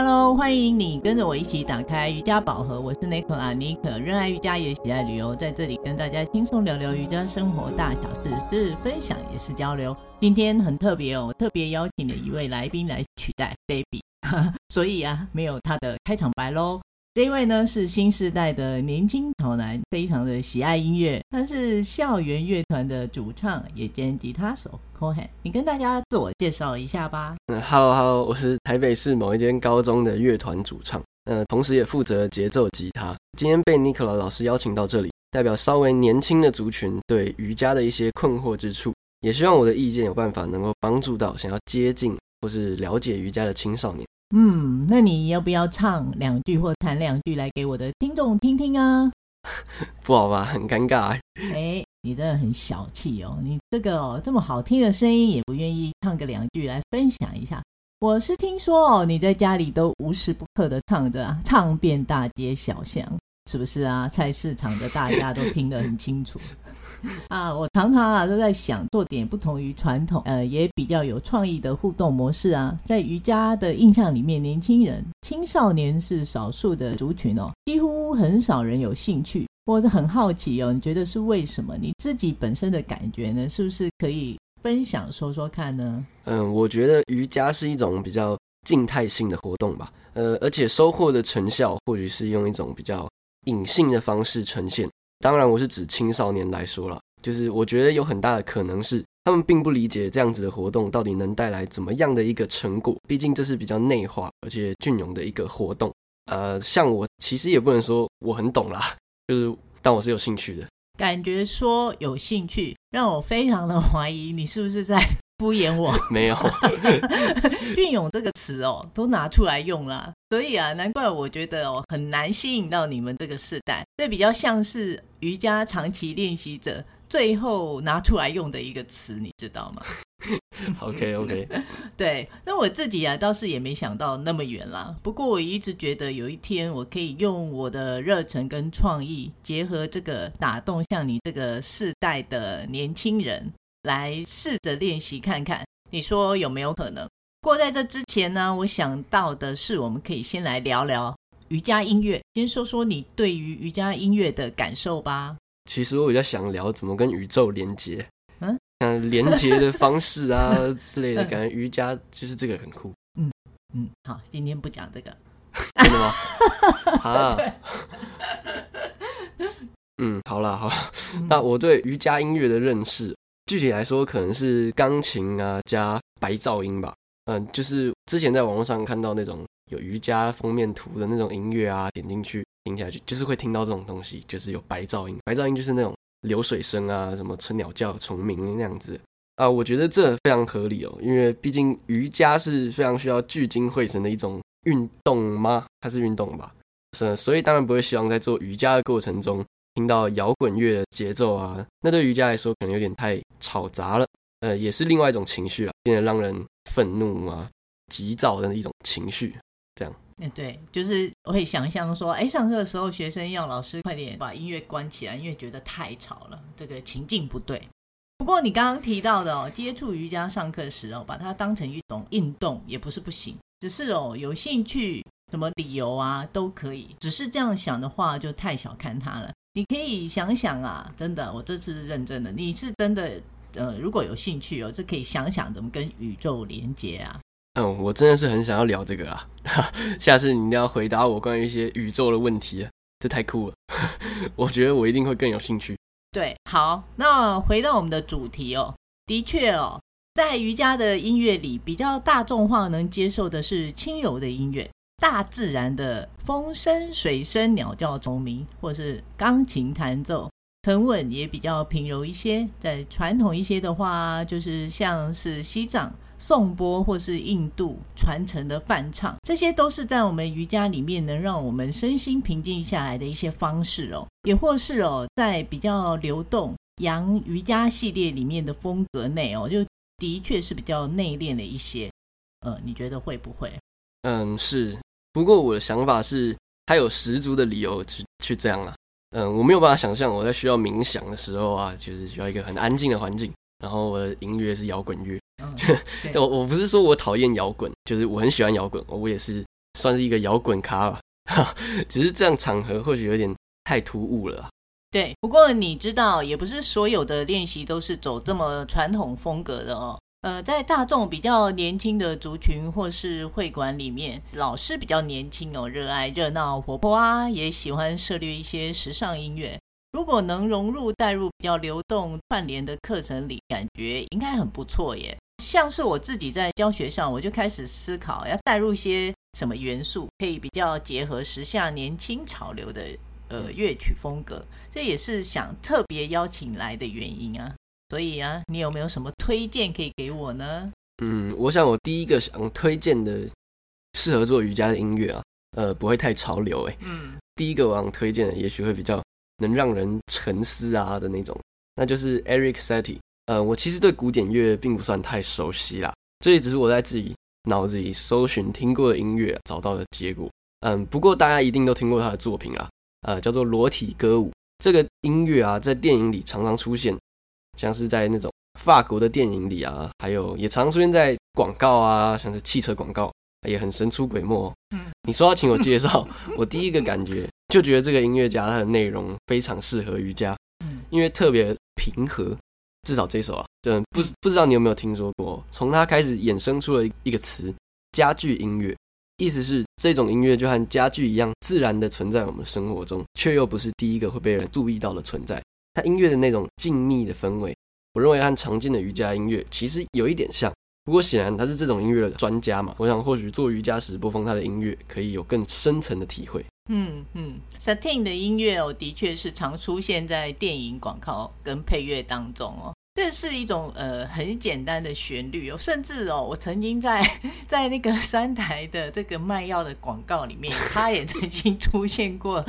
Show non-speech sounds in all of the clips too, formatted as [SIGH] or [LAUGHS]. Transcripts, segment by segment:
Hello，欢迎你跟着我一起打开瑜伽宝盒。我是 Nico 阿尼可，热爱瑜伽也喜爱旅游，在这里跟大家轻松聊聊瑜伽生活大小事，是分享也是交流。今天很特别哦，特别邀请了一位来宾来取代 Baby，[LAUGHS] 所以啊，没有他的开场白喽。这一位呢是新世代的年轻潮男，非常的喜爱音乐。他是校园乐团的主唱，也兼吉他手。Cohen，你跟大家自我介绍一下吧。嗯，Hello Hello，我是台北市某一间高中的乐团主唱，呃，同时也负责节奏吉他。今天被 Nicola 老师邀请到这里，代表稍微年轻的族群对瑜伽的一些困惑之处，也希望我的意见有办法能够帮助到想要接近或是了解瑜伽的青少年。嗯，那你要不要唱两句或弹两句来给我的听众听听啊？[LAUGHS] 不好吧，很尴尬。哎，你真的很小气哦！你这个哦这么好听的声音也不愿意唱个两句来分享一下。我是听说哦你在家里都无时不刻的唱着，唱遍大街小巷。是不是啊？菜市场的大家都听得很清楚 [LAUGHS] 啊！我常常啊都在想，做点不同于传统，呃，也比较有创意的互动模式啊。在瑜伽的印象里面，年轻人、青少年是少数的族群哦，几乎很少人有兴趣。我很好奇哦，你觉得是为什么？你自己本身的感觉呢？是不是可以分享说说看呢？嗯，我觉得瑜伽是一种比较静态性的活动吧，呃，而且收获的成效或许是用一种比较。隐性的方式呈现，当然我是指青少年来说了，就是我觉得有很大的可能是他们并不理解这样子的活动到底能带来怎么样的一个成果，毕竟这是比较内化而且隽永的一个活动。呃，像我其实也不能说我很懂啦，就是但我是有兴趣的。感觉说有兴趣，让我非常的怀疑你是不是在。敷衍我没有 [LAUGHS] 隽永这个词哦，都拿出来用了，所以啊，难怪我觉得哦很难吸引到你们这个世代。这比较像是瑜伽长期练习者最后拿出来用的一个词，你知道吗？[LAUGHS] OK OK，[LAUGHS] 对，那我自己啊倒是也没想到那么远啦。不过我一直觉得有一天我可以用我的热忱跟创意结合这个打动像你这个世代的年轻人。来试着练习看看，你说有没有可能？不过在这之前呢，我想到的是，我们可以先来聊聊瑜伽音乐，先说说你对于瑜伽音乐的感受吧。其实我比较想聊怎么跟宇宙连接，嗯，像连接的方式啊 [LAUGHS] 之类的，感觉瑜伽就是这个很酷。嗯嗯，好，今天不讲这个，[LAUGHS] 真的吗？[LAUGHS] 啊，嗯，好啦好啦，那我对瑜伽音乐的认识。具体来说，可能是钢琴啊加白噪音吧。嗯，就是之前在网络上看到那种有瑜伽封面图的那种音乐啊，点进去听下去，就是会听到这种东西，就是有白噪音。白噪音就是那种流水声啊，什么春鸟叫、虫鸣那样子啊。我觉得这非常合理哦，因为毕竟瑜伽是非常需要聚精会神的一种运动吗？它是运动吧？是，所以当然不会希望在做瑜伽的过程中。听到摇滚乐的节奏啊，那对瑜伽来说可能有点太吵杂了。呃，也是另外一种情绪啊，变得让人愤怒啊、急躁的一种情绪。这样，嗯，对，就是我会想象说，哎，上课的时候学生要老师快点把音乐关起来，因为觉得太吵了，这个情境不对。不过你刚刚提到的哦，接触瑜伽上课时哦，把它当成一种运动也不是不行，只是哦有兴趣，什么理由啊都可以。只是这样想的话，就太小看它了。你可以想想啊，真的，我这次是认真的。你是真的，呃，如果有兴趣哦，就可以想想怎么跟宇宙连接啊。嗯，我真的是很想要聊这个啊。[LAUGHS] 下次你一定要回答我关于一些宇宙的问题啊，这太酷了。[LAUGHS] 我觉得我一定会更有兴趣。对，好，那回到我们的主题哦，的确哦，在瑜伽的音乐里，比较大众化能接受的是轻柔的音乐。大自然的风声、水声、鸟叫、虫鸣，或是钢琴弹奏，沉稳也比较平柔一些。在传统一些的话，就是像是西藏颂钵或是印度传承的梵唱，这些都是在我们瑜伽里面能让我们身心平静下来的一些方式哦。也或是哦，在比较流动洋瑜伽系列里面的风格内哦，就的确是比较内敛的一些。呃，你觉得会不会？嗯，是。不过我的想法是，他有十足的理由去去这样啊。嗯，我没有办法想象我在需要冥想的时候啊，就是需要一个很安静的环境，然后我的音乐是摇滚乐。[LAUGHS] 我我不是说我讨厌摇滚，就是我很喜欢摇滚，我也是算是一个摇滚咖吧。[LAUGHS] 只是这样场合或许有点太突兀了。对，不过你知道，也不是所有的练习都是走这么传统风格的哦。呃，在大众比较年轻的族群或是会馆里面，老师比较年轻哦，热爱热闹活泼啊，也喜欢涉猎一些时尚音乐。如果能融入带入比较流动串联的课程里，感觉应该很不错耶。像是我自己在教学上，我就开始思考要带入一些什么元素，可以比较结合时下年轻潮流的呃乐曲风格。这也是想特别邀请来的原因啊。所以啊，你有没有什么推荐可以给我呢？嗯，我想我第一个想推荐的适合做瑜伽的音乐啊，呃，不会太潮流诶。嗯，第一个我想推荐的，也许会比较能让人沉思啊的那种，那就是 Eric Satie。呃，我其实对古典乐并不算太熟悉啦，这也只是我在自己脑子里搜寻听过的音乐找到的结果。嗯，不过大家一定都听过他的作品啦，呃，叫做《裸体歌舞》。这个音乐啊，在电影里常常出现，像是在那种法国的电影里啊，还有也常常出现在广告啊，像是汽车广告，也很神出鬼没。嗯，[LAUGHS] 你说要请我介绍，我第一个感觉就觉得这个音乐家他的内容非常适合瑜伽，因为特别平和。至少这首啊，对，不不知道你有没有听说过？从它开始衍生出了一个词“家具音乐”，意思是这种音乐就和家具一样自然的存在我们生活中，却又不是第一个会被人注意到的存在。它音乐的那种静谧的氛围，我认为和常见的瑜伽音乐其实有一点像。不过显然他是这种音乐的专家嘛，我想或许做瑜伽时播放他的音乐，可以有更深层的体会。嗯嗯，Satie 的音乐哦，的确是常出现在电影广告跟配乐当中哦。这是一种呃很简单的旋律哦，甚至哦，我曾经在在那个三台的这个卖药的广告里面，它也曾经出现过，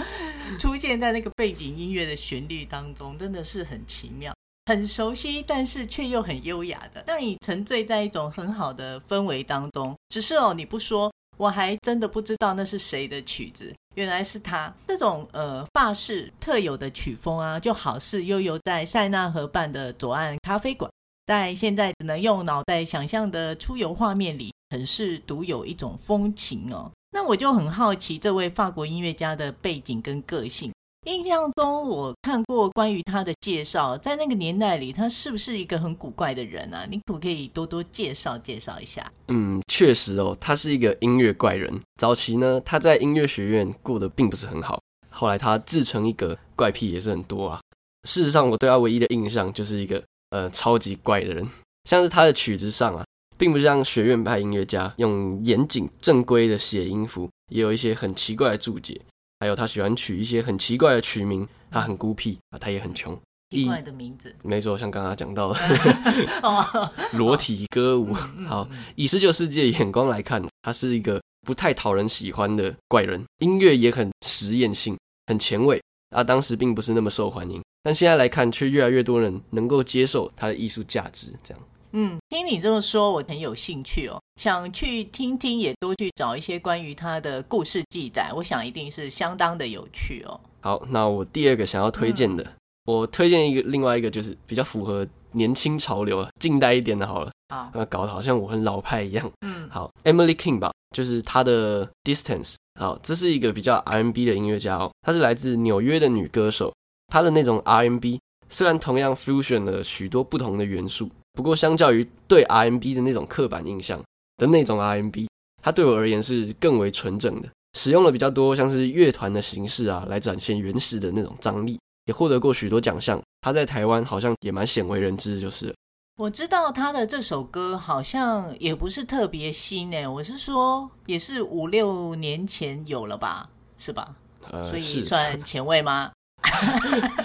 出现在那个背景音乐的旋律当中，真的是很奇妙，很熟悉，但是却又很优雅的，让你沉醉在一种很好的氛围当中。只是哦，你不说。我还真的不知道那是谁的曲子，原来是他。这种呃法式特有的曲风啊，就好似悠悠在塞纳河畔的左岸咖啡馆，在现在只能用脑袋想象的出游画面里，很是独有一种风情哦。那我就很好奇这位法国音乐家的背景跟个性。印象中我看过关于他的介绍，在那个年代里，他是不是一个很古怪的人啊？你可不可以多多介绍介绍一下？嗯，确实哦，他是一个音乐怪人。早期呢，他在音乐学院过得并不是很好，后来他自成一格，怪癖也是很多啊。事实上，我对他唯一的印象就是一个呃超级怪的人，像是他的曲子上啊，并不像学院派音乐家用严谨正规的写音符，也有一些很奇怪的注解。还有他喜欢取一些很奇怪的曲名，他很孤僻啊，他也很穷。奇怪的名字，没错，像刚刚讲到的 [LAUGHS] [LAUGHS] 裸体歌舞。好，以十九世纪的眼光来看，他是一个不太讨人喜欢的怪人，音乐也很实验性，很前卫啊。当时并不是那么受欢迎，但现在来看，却越来越多人能够接受他的艺术价值。这样。嗯，听你这么说，我很有兴趣哦，想去听听，也多去找一些关于他的故事记载，我想一定是相当的有趣哦。好，那我第二个想要推荐的，嗯、我推荐一个另外一个，就是比较符合年轻潮流、近代一点的，好了，啊，搞得好像我很老派一样。嗯，好，Emily King 吧，就是她的 Distance。好，这是一个比较 R&B 的音乐家哦，她是来自纽约的女歌手，她的那种 R&B 虽然同样 fusion 了许多不同的元素。不过，相较于对 R&B 的那种刻板印象的那种 R&B，它对我而言是更为纯正的，使用了比较多像是乐团的形式啊，来展现原始的那种张力，也获得过许多奖项。他在台湾好像也蛮鲜为人知，就是。我知道他的这首歌好像也不是特别新诶，我是说也是五六年前有了吧，是吧？呃，所以算前卫吗？[LAUGHS]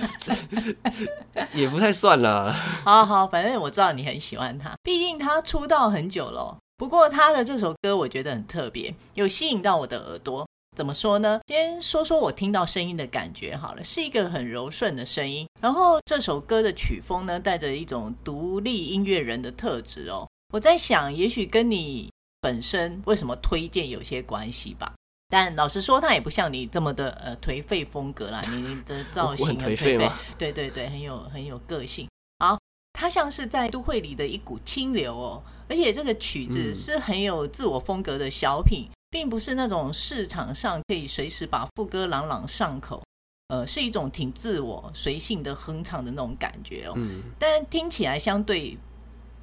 [LAUGHS] 也不太算啦。[LAUGHS] 好好，反正我知道你很喜欢他，毕竟他出道很久了。不过他的这首歌我觉得很特别，有吸引到我的耳朵。怎么说呢？先说说我听到声音的感觉好了，是一个很柔顺的声音。然后这首歌的曲风呢，带着一种独立音乐人的特质哦。我在想，也许跟你本身为什么推荐有些关系吧。但老实说，他也不像你这么的呃颓废风格啦。你的 [LAUGHS] 造型很颓废，对对对，很有很有个性。好，他像是在都会里的一股清流哦，而且这个曲子是很有自我风格的小品，并不是那种市场上可以随时把副歌朗朗上口，呃，是一种挺自我、随性的哼唱的那种感觉哦。嗯，但听起来相对，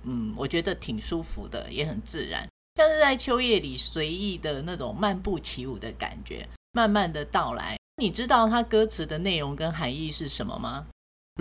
嗯，我觉得挺舒服的，也很自然，像是在秋夜里随意的那种漫步起舞的感觉，慢慢的到来。你知道它歌词的内容跟含义是什么吗？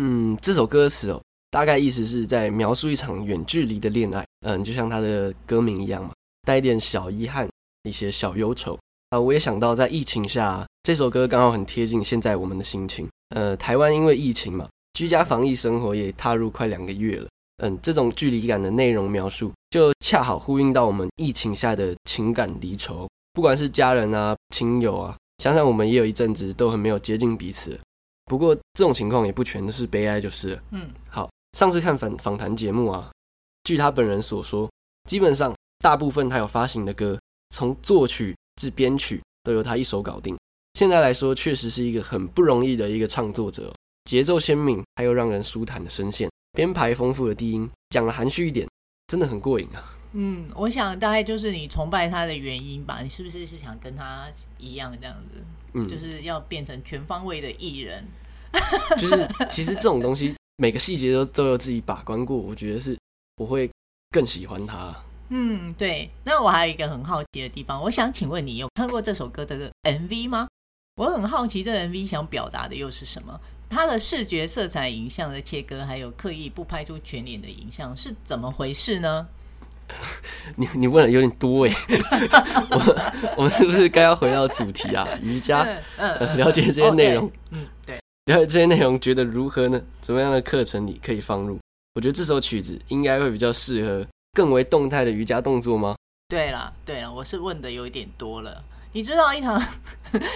嗯，这首歌词哦，大概意思是在描述一场远距离的恋爱，嗯，就像它的歌名一样嘛，带一点小遗憾，一些小忧愁啊。我也想到在疫情下，这首歌刚好很贴近现在我们的心情。呃，台湾因为疫情嘛，居家防疫生活也踏入快两个月了。嗯，这种距离感的内容描述，就恰好呼应到我们疫情下的情感离愁。不管是家人啊、亲友啊，想想我们也有一阵子都很没有接近彼此。不过这种情况也不全都是悲哀，就是了。嗯，好，上次看访访谈节目啊，据他本人所说，基本上大部分他有发行的歌，从作曲至编曲都由他一手搞定。现在来说，确实是一个很不容易的一个创作者，节奏鲜明，还有让人舒坦的声线，编排丰富的低音，讲的含蓄一点，真的很过瘾啊。嗯，我想大概就是你崇拜他的原因吧？你是不是是想跟他一样这样子？嗯，就是要变成全方位的艺人。就是其实这种东西，[LAUGHS] 每个细节都都有自己把关过，我觉得是我会更喜欢他。嗯，对。那我还有一个很好奇的地方，我想请问你有看过这首歌的 MV 吗？我很好奇这个 MV 想表达的又是什么？它的视觉色彩、影像的切割，还有刻意不拍出全脸的影像是怎么回事呢？[LAUGHS] 你你问的有点多哎，[LAUGHS] 我我们是不是该要回到主题啊？[LAUGHS] 瑜伽，嗯嗯、了解这些内容，嗯，对。了解这些内容觉得如何呢？怎么样的课程里可以放入？我觉得这首曲子应该会比较适合更为动态的瑜伽动作吗？对了，对了，我是问的有一点多了。你知道一堂，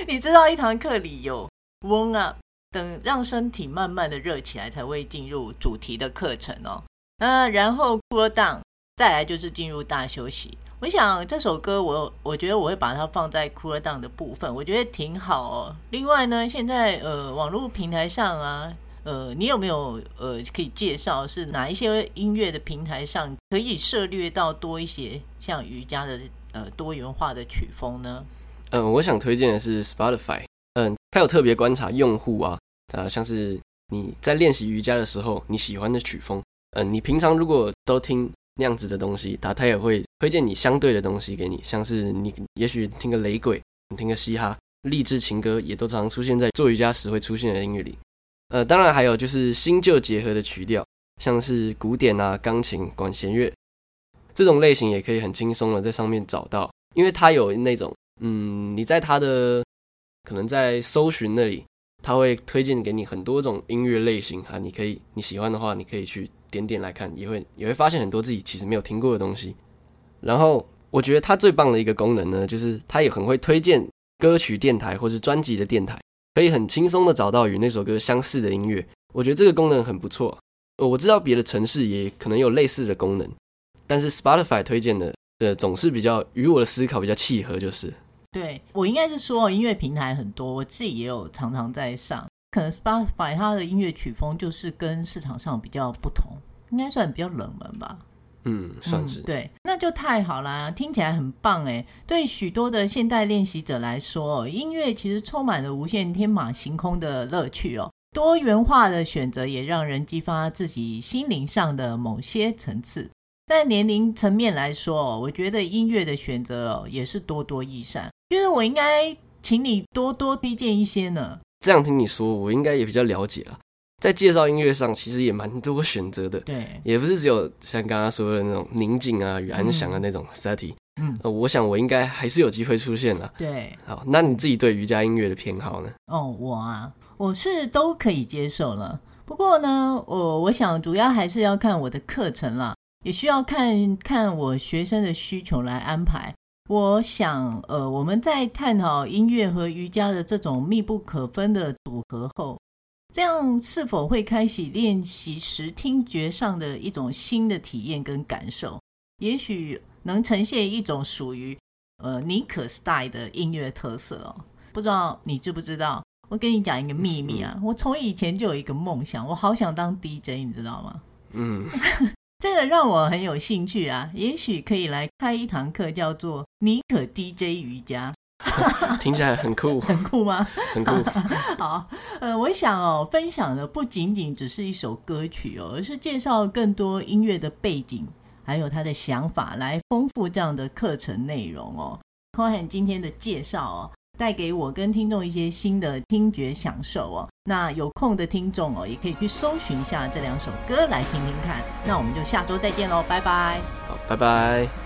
你知道一堂课里有 warm up 等让身体慢慢的热起来才会进入主题的课程哦。那，然后 cool down，再来就是进入大休息。我想这首歌我，我觉得我会把它放在 cooldown 的部分，我觉得挺好哦。另外呢，现在呃网络平台上啊，呃你有没有呃可以介绍是哪一些音乐的平台上可以涉猎到多一些像瑜伽的呃多元化的曲风呢？嗯，我想推荐的是 Spotify，嗯，它有特别观察用户啊，啊像是你在练习瑜伽的时候你喜欢的曲风，嗯，你平常如果都听。那样子的东西，他他也会推荐你相对的东西给你，像是你也许听个雷鬼，你听个嘻哈，励志情歌，也都常常出现在做瑜伽时会出现的音乐里。呃，当然还有就是新旧结合的曲调，像是古典啊、钢琴、管弦乐这种类型，也可以很轻松的在上面找到，因为它有那种，嗯，你在它的可能在搜寻那里，它会推荐给你很多种音乐类型啊，你可以你喜欢的话，你可以去。点点来看，也会也会发现很多自己其实没有听过的东西。然后我觉得它最棒的一个功能呢，就是它也很会推荐歌曲电台或是专辑的电台，可以很轻松的找到与那首歌相似的音乐。我觉得这个功能很不错。我知道别的城市也可能有类似的功能，但是 Spotify 推荐的的总是比较与我的思考比较契合，就是。对，我应该是说音乐平台很多，我自己也有常常在上。可能 Spotify 它的音乐曲风就是跟市场上比较不同，应该算比较冷门吧。嗯，算是、嗯、对，那就太好啦，听起来很棒哎。对许多的现代练习者来说，音乐其实充满了无限天马行空的乐趣哦。多元化的选择也让人激发自己心灵上的某些层次。在年龄层面来说，我觉得音乐的选择哦也是多多益善。因为我应该请你多多推荐一些呢。这样听你说，我应该也比较了解了。在介绍音乐上，其实也蛮多选择的。对，也不是只有像刚刚说的那种宁静啊与安详的那种 setting。嗯，呃，我想我应该还是有机会出现的。对，好，那你自己对瑜伽音乐的偏好呢？哦，我啊，我是都可以接受了。不过呢，我我想主要还是要看我的课程啦，也需要看看我学生的需求来安排。我想，呃，我们在探讨音乐和瑜伽的这种密不可分的组合后，这样是否会开启练习时听觉上的一种新的体验跟感受？也许能呈现一种属于呃尼可 style 的音乐特色哦。不知道你知不知道？我跟你讲一个秘密啊，我从以前就有一个梦想，我好想当 DJ，你知道吗？嗯。[LAUGHS] 这个让我很有兴趣啊，也许可以来开一堂课，叫做尼可 DJ 瑜伽，[LAUGHS] 听起来很酷，很酷吗？很酷。[LAUGHS] 好，呃，我想哦，分享的不仅仅只是一首歌曲哦，而是介绍更多音乐的背景，还有他的想法，来丰富这样的课程内容哦。Cohen 今天的介绍哦。带给我跟听众一些新的听觉享受哦。那有空的听众哦，也可以去搜寻一下这两首歌来听听看。那我们就下周再见喽，拜拜。好，拜拜。